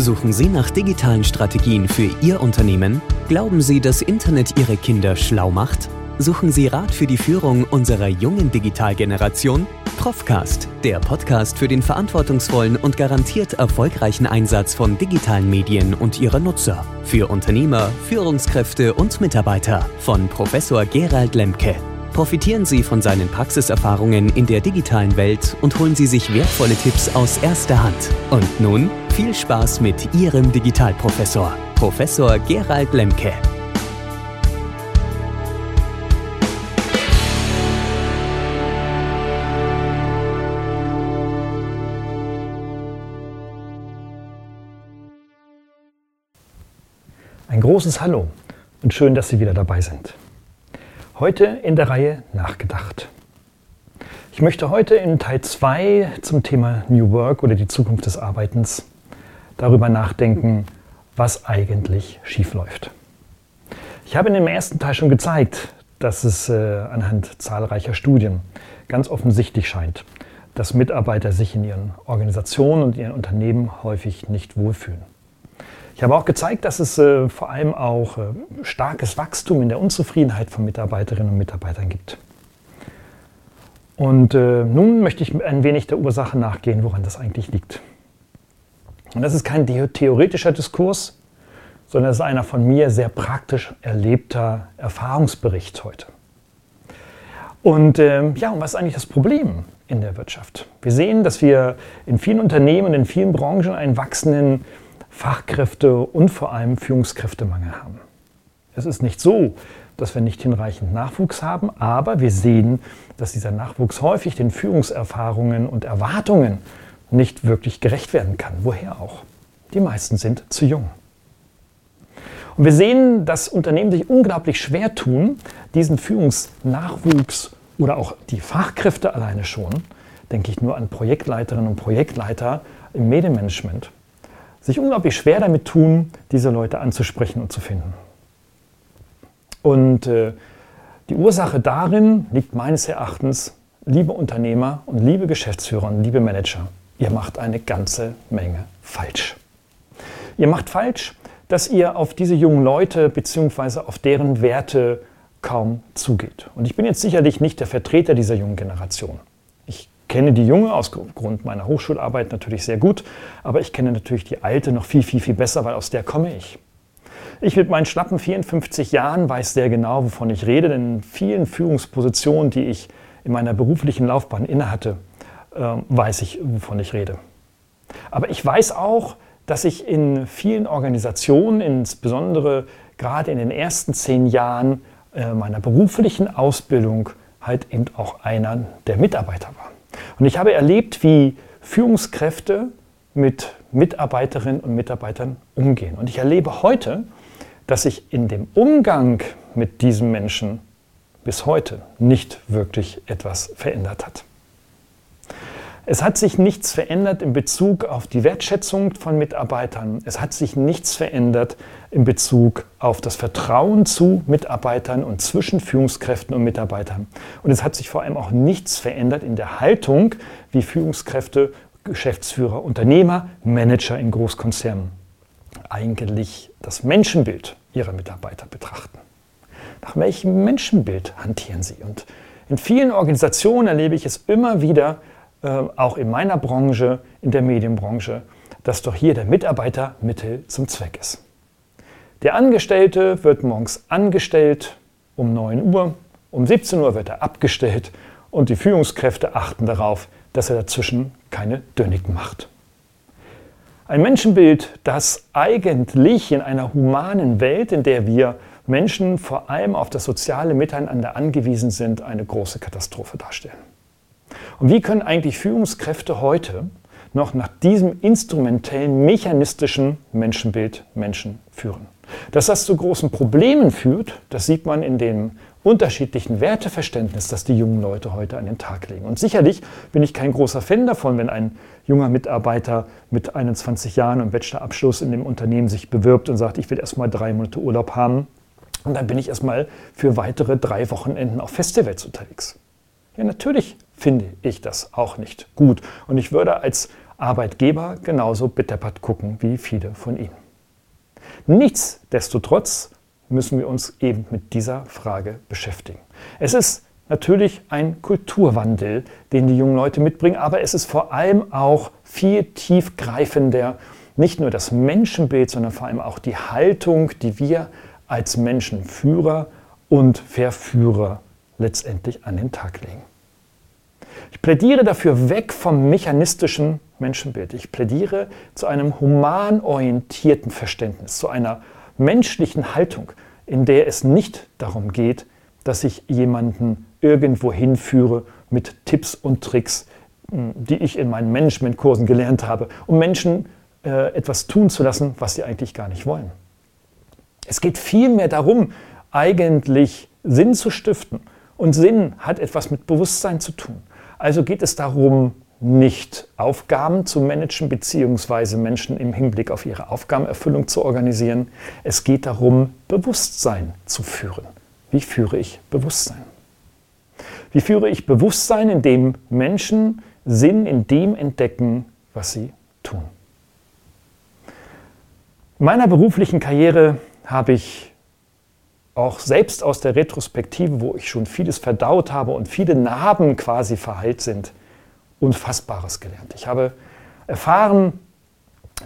Suchen Sie nach digitalen Strategien für Ihr Unternehmen? Glauben Sie, dass Internet Ihre Kinder schlau macht? Suchen Sie Rat für die Führung unserer jungen Digitalgeneration? Profcast, der Podcast für den verantwortungsvollen und garantiert erfolgreichen Einsatz von digitalen Medien und ihrer Nutzer. Für Unternehmer, Führungskräfte und Mitarbeiter von Professor Gerald Lemke. Profitieren Sie von seinen Praxiserfahrungen in der digitalen Welt und holen Sie sich wertvolle Tipps aus erster Hand. Und nun viel Spaß mit Ihrem Digitalprofessor, Professor Gerald Lemke. Ein großes Hallo und schön, dass Sie wieder dabei sind. Heute in der Reihe Nachgedacht. Ich möchte heute in Teil 2 zum Thema New Work oder die Zukunft des Arbeitens darüber nachdenken, was eigentlich schiefläuft. Ich habe in dem ersten Teil schon gezeigt, dass es äh, anhand zahlreicher Studien ganz offensichtlich scheint, dass Mitarbeiter sich in ihren Organisationen und ihren Unternehmen häufig nicht wohlfühlen. Ich habe auch gezeigt, dass es äh, vor allem auch äh, starkes Wachstum in der Unzufriedenheit von Mitarbeiterinnen und Mitarbeitern gibt. Und äh, nun möchte ich ein wenig der Ursache nachgehen, woran das eigentlich liegt. Und das ist kein theoretischer Diskurs, sondern es ist einer von mir sehr praktisch erlebter Erfahrungsbericht heute. Und äh, ja, und was ist eigentlich das Problem in der Wirtschaft? Wir sehen, dass wir in vielen Unternehmen und in vielen Branchen einen wachsenden Fachkräfte und vor allem Führungskräftemangel haben. Es ist nicht so, dass wir nicht hinreichend Nachwuchs haben, aber wir sehen, dass dieser Nachwuchs häufig den Führungserfahrungen und Erwartungen nicht wirklich gerecht werden kann. Woher auch? Die meisten sind zu jung. Und wir sehen, dass Unternehmen sich unglaublich schwer tun, diesen Führungsnachwuchs oder auch die Fachkräfte alleine schon, denke ich nur an Projektleiterinnen und Projektleiter im Medienmanagement, sich unglaublich schwer damit tun, diese Leute anzusprechen und zu finden. Und äh, die Ursache darin liegt meines Erachtens, liebe Unternehmer und liebe Geschäftsführer und liebe Manager, ihr macht eine ganze Menge falsch. Ihr macht falsch, dass ihr auf diese jungen Leute bzw. auf deren Werte kaum zugeht. Und ich bin jetzt sicherlich nicht der Vertreter dieser jungen Generation kenne die junge aus Grund meiner Hochschularbeit natürlich sehr gut, aber ich kenne natürlich die alte noch viel, viel, viel besser, weil aus der komme ich. Ich mit meinen schnappen 54 Jahren weiß sehr genau, wovon ich rede, denn in vielen Führungspositionen, die ich in meiner beruflichen Laufbahn innehatte, weiß ich, wovon ich rede. Aber ich weiß auch, dass ich in vielen Organisationen, insbesondere gerade in den ersten zehn Jahren äh, meiner beruflichen Ausbildung, halt eben auch einer der Mitarbeiter war. Und ich habe erlebt, wie Führungskräfte mit Mitarbeiterinnen und Mitarbeitern umgehen. Und ich erlebe heute, dass sich in dem Umgang mit diesen Menschen bis heute nicht wirklich etwas verändert hat. Es hat sich nichts verändert in Bezug auf die Wertschätzung von Mitarbeitern. Es hat sich nichts verändert in Bezug auf das Vertrauen zu Mitarbeitern und zwischen Führungskräften und Mitarbeitern. Und es hat sich vor allem auch nichts verändert in der Haltung, wie Führungskräfte, Geschäftsführer, Unternehmer, Manager in Großkonzernen eigentlich das Menschenbild ihrer Mitarbeiter betrachten. Nach welchem Menschenbild hantieren sie? Und in vielen Organisationen erlebe ich es immer wieder, äh, auch in meiner Branche, in der Medienbranche, dass doch hier der Mitarbeiter Mittel zum Zweck ist. Der Angestellte wird morgens angestellt um 9 Uhr, um 17 Uhr wird er abgestellt und die Führungskräfte achten darauf, dass er dazwischen keine Dönnigen macht. Ein Menschenbild, das eigentlich in einer humanen Welt, in der wir Menschen vor allem auf das soziale Miteinander angewiesen sind, eine große Katastrophe darstellen. Und wie können eigentlich Führungskräfte heute noch nach diesem instrumentellen, mechanistischen Menschenbild Menschen führen? Dass das zu großen Problemen führt, das sieht man in dem unterschiedlichen Werteverständnis, das die jungen Leute heute an den Tag legen. Und sicherlich bin ich kein großer Fan davon, wenn ein junger Mitarbeiter mit 21 Jahren und Bachelorabschluss in dem Unternehmen sich bewirbt und sagt, ich will erstmal drei Monate Urlaub haben und dann bin ich erstmal für weitere drei Wochenenden auf Festivals unterwegs. Ja, natürlich finde ich das auch nicht gut. Und ich würde als Arbeitgeber genauso bedeppert gucken wie viele von ihnen. Nichtsdestotrotz müssen wir uns eben mit dieser Frage beschäftigen. Es ist natürlich ein Kulturwandel, den die jungen Leute mitbringen, aber es ist vor allem auch viel tiefgreifender, nicht nur das Menschenbild, sondern vor allem auch die Haltung, die wir als Menschenführer und Verführer letztendlich an den Tag legen. Ich plädiere dafür weg vom mechanistischen Menschenbild. Ich plädiere zu einem human orientierten Verständnis, zu einer menschlichen Haltung, in der es nicht darum geht, dass ich jemanden irgendwo hinführe mit Tipps und Tricks, hm, die ich in meinen Managementkursen gelernt habe, um Menschen äh, etwas tun zu lassen, was sie eigentlich gar nicht wollen. Es geht vielmehr darum, eigentlich Sinn zu stiften. Und Sinn hat etwas mit Bewusstsein zu tun. Also geht es darum, nicht Aufgaben zu managen bzw. Menschen im Hinblick auf ihre Aufgabenerfüllung zu organisieren. Es geht darum, Bewusstsein zu führen. Wie führe ich Bewusstsein? Wie führe ich Bewusstsein, indem Menschen Sinn in dem entdecken, was sie tun? In meiner beruflichen Karriere habe ich auch selbst aus der Retrospektive, wo ich schon vieles verdaut habe und viele Narben quasi verheilt sind, Unfassbares gelernt. Ich habe erfahren,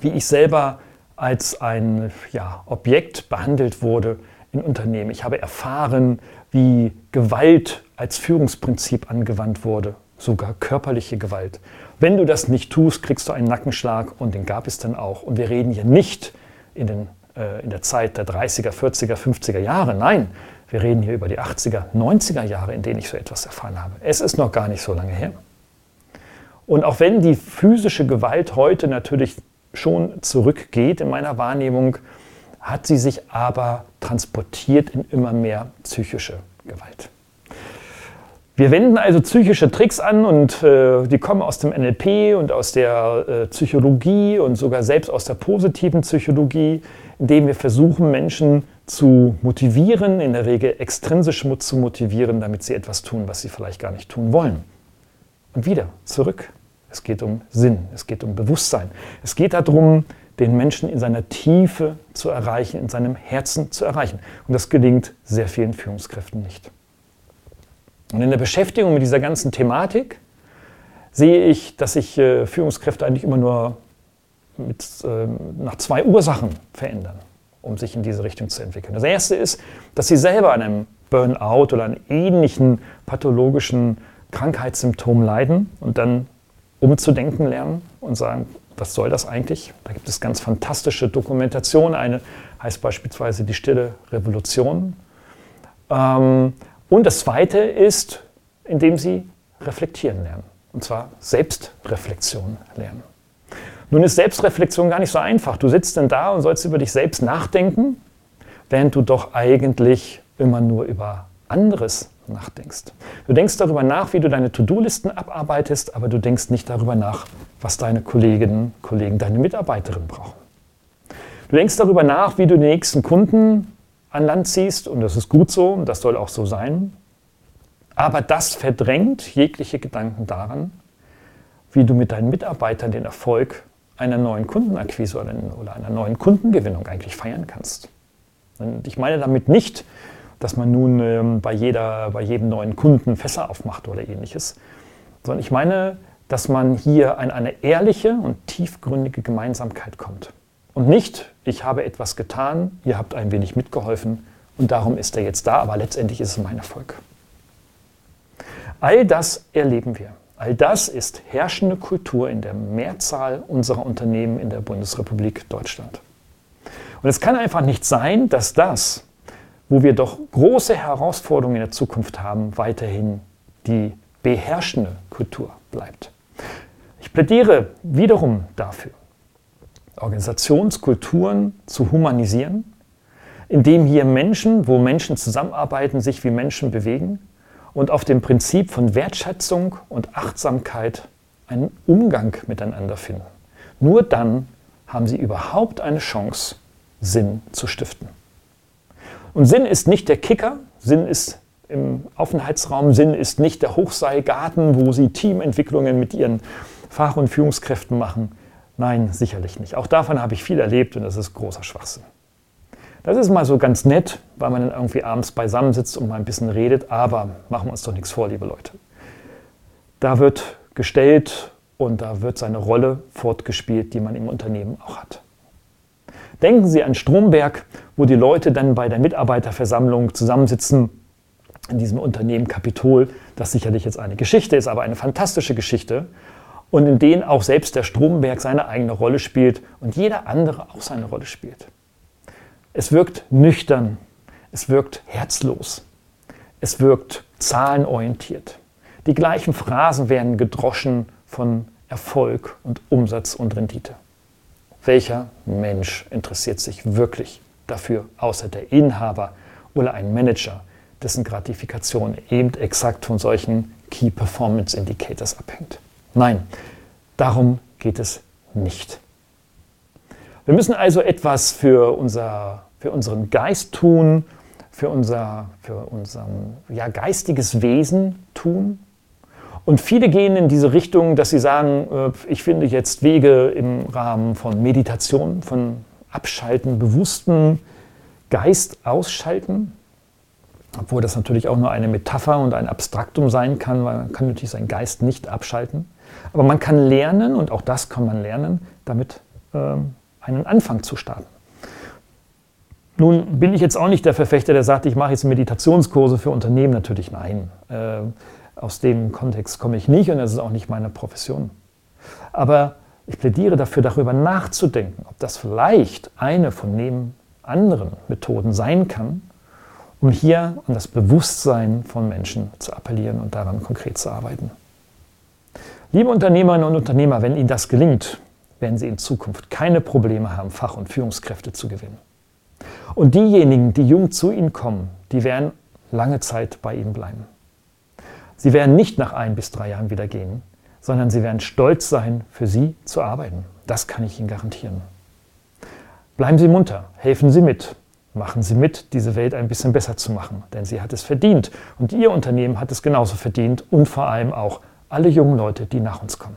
wie ich selber als ein ja, Objekt behandelt wurde in Unternehmen. Ich habe erfahren, wie Gewalt als Führungsprinzip angewandt wurde, sogar körperliche Gewalt. Wenn du das nicht tust, kriegst du einen Nackenschlag und den gab es dann auch. Und wir reden hier nicht in, den, in der Zeit der 30er, 40er, 50er Jahre. Nein, wir reden hier über die 80er, 90er Jahre, in denen ich so etwas erfahren habe. Es ist noch gar nicht so lange her. Und auch wenn die physische Gewalt heute natürlich schon zurückgeht in meiner Wahrnehmung, hat sie sich aber transportiert in immer mehr psychische Gewalt. Wir wenden also psychische Tricks an und äh, die kommen aus dem NLP und aus der äh, Psychologie und sogar selbst aus der positiven Psychologie, indem wir versuchen, Menschen zu motivieren, in der Regel extrinsisch zu motivieren, damit sie etwas tun, was sie vielleicht gar nicht tun wollen. Und wieder zurück. Es geht um Sinn, es geht um Bewusstsein. Es geht darum, den Menschen in seiner Tiefe zu erreichen, in seinem Herzen zu erreichen. Und das gelingt sehr vielen Führungskräften nicht. Und in der Beschäftigung mit dieser ganzen Thematik sehe ich, dass sich äh, Führungskräfte eigentlich immer nur mit, äh, nach zwei Ursachen verändern, um sich in diese Richtung zu entwickeln. Das erste ist, dass sie selber an einem Burnout oder an ähnlichen pathologischen Krankheitssymptomen leiden und dann umzudenken lernen und sagen, was soll das eigentlich? Da gibt es ganz fantastische Dokumentationen. Eine heißt beispielsweise die stille Revolution. Ähm, und das Zweite ist, indem sie reflektieren lernen. Und zwar Selbstreflexion lernen. Nun ist Selbstreflexion gar nicht so einfach. Du sitzt denn da und sollst über dich selbst nachdenken, während du doch eigentlich immer nur über anderes nachdenkst. Du denkst darüber nach, wie du deine To-Do-Listen abarbeitest, aber du denkst nicht darüber nach, was deine Kolleginnen, Kollegen, deine Mitarbeiterinnen brauchen. Du denkst darüber nach, wie du die nächsten Kunden an Land ziehst und das ist gut so und das soll auch so sein. Aber das verdrängt jegliche Gedanken daran, wie du mit deinen Mitarbeitern den Erfolg einer neuen Kundenakquise oder einer neuen Kundengewinnung eigentlich feiern kannst. Und ich meine damit nicht, dass man nun ähm, bei, jeder, bei jedem neuen Kunden Fässer aufmacht oder ähnliches, sondern ich meine, dass man hier an eine ehrliche und tiefgründige Gemeinsamkeit kommt. Und nicht, ich habe etwas getan, ihr habt ein wenig mitgeholfen und darum ist er jetzt da, aber letztendlich ist es mein Erfolg. All das erleben wir. All das ist herrschende Kultur in der Mehrzahl unserer Unternehmen in der Bundesrepublik Deutschland. Und es kann einfach nicht sein, dass das, wo wir doch große Herausforderungen in der Zukunft haben, weiterhin die beherrschende Kultur bleibt. Ich plädiere wiederum dafür, Organisationskulturen zu humanisieren, indem hier Menschen, wo Menschen zusammenarbeiten, sich wie Menschen bewegen und auf dem Prinzip von Wertschätzung und Achtsamkeit einen Umgang miteinander finden. Nur dann haben sie überhaupt eine Chance, Sinn zu stiften. Und Sinn ist nicht der Kicker, Sinn ist im Aufenthaltsraum, Sinn ist nicht der Hochseilgarten, wo sie Teamentwicklungen mit ihren Fach- und Führungskräften machen? Nein, sicherlich nicht. Auch davon habe ich viel erlebt und das ist großer Schwachsinn. Das ist mal so ganz nett, weil man dann irgendwie abends beisammensitzt und mal ein bisschen redet, aber machen wir uns doch nichts vor, liebe Leute. Da wird gestellt und da wird seine Rolle fortgespielt, die man im Unternehmen auch hat. Denken Sie an Stromberg, wo die Leute dann bei der Mitarbeiterversammlung zusammensitzen in diesem Unternehmen Kapitol, das sicherlich jetzt eine Geschichte ist, aber eine fantastische Geschichte und in denen auch selbst der Stromberg seine eigene Rolle spielt und jeder andere auch seine Rolle spielt. Es wirkt nüchtern, es wirkt herzlos, es wirkt zahlenorientiert. Die gleichen Phrasen werden gedroschen von Erfolg und Umsatz und Rendite. Welcher Mensch interessiert sich wirklich dafür, außer der Inhaber oder ein Manager, dessen Gratifikation eben exakt von solchen Key Performance Indicators abhängt? Nein, darum geht es nicht. Wir müssen also etwas für, unser, für unseren Geist tun, für unser, für unser ja, geistiges Wesen tun. Und viele gehen in diese Richtung, dass sie sagen, äh, ich finde jetzt Wege im Rahmen von Meditation, von Abschalten, bewussten Geist ausschalten, obwohl das natürlich auch nur eine Metapher und ein Abstraktum sein kann, weil man kann natürlich seinen Geist nicht abschalten. Aber man kann lernen, und auch das kann man lernen, damit ähm, einen Anfang zu starten. Nun bin ich jetzt auch nicht der Verfechter, der sagt, ich mache jetzt Meditationskurse für Unternehmen. Natürlich nein. Äh, aus dem Kontext komme ich nicht und das ist auch nicht meine Profession. Aber ich plädiere dafür, darüber nachzudenken, ob das vielleicht eine von neben anderen Methoden sein kann, um hier an das Bewusstsein von Menschen zu appellieren und daran konkret zu arbeiten. Liebe Unternehmerinnen und Unternehmer, wenn Ihnen das gelingt, werden Sie in Zukunft keine Probleme haben, Fach- und Führungskräfte zu gewinnen. Und diejenigen, die jung zu Ihnen kommen, die werden lange Zeit bei Ihnen bleiben. Sie werden nicht nach ein bis drei Jahren wieder gehen, sondern sie werden stolz sein, für Sie zu arbeiten. Das kann ich Ihnen garantieren. Bleiben Sie munter, helfen Sie mit, machen Sie mit, diese Welt ein bisschen besser zu machen, denn sie hat es verdient und Ihr Unternehmen hat es genauso verdient und vor allem auch alle jungen Leute, die nach uns kommen.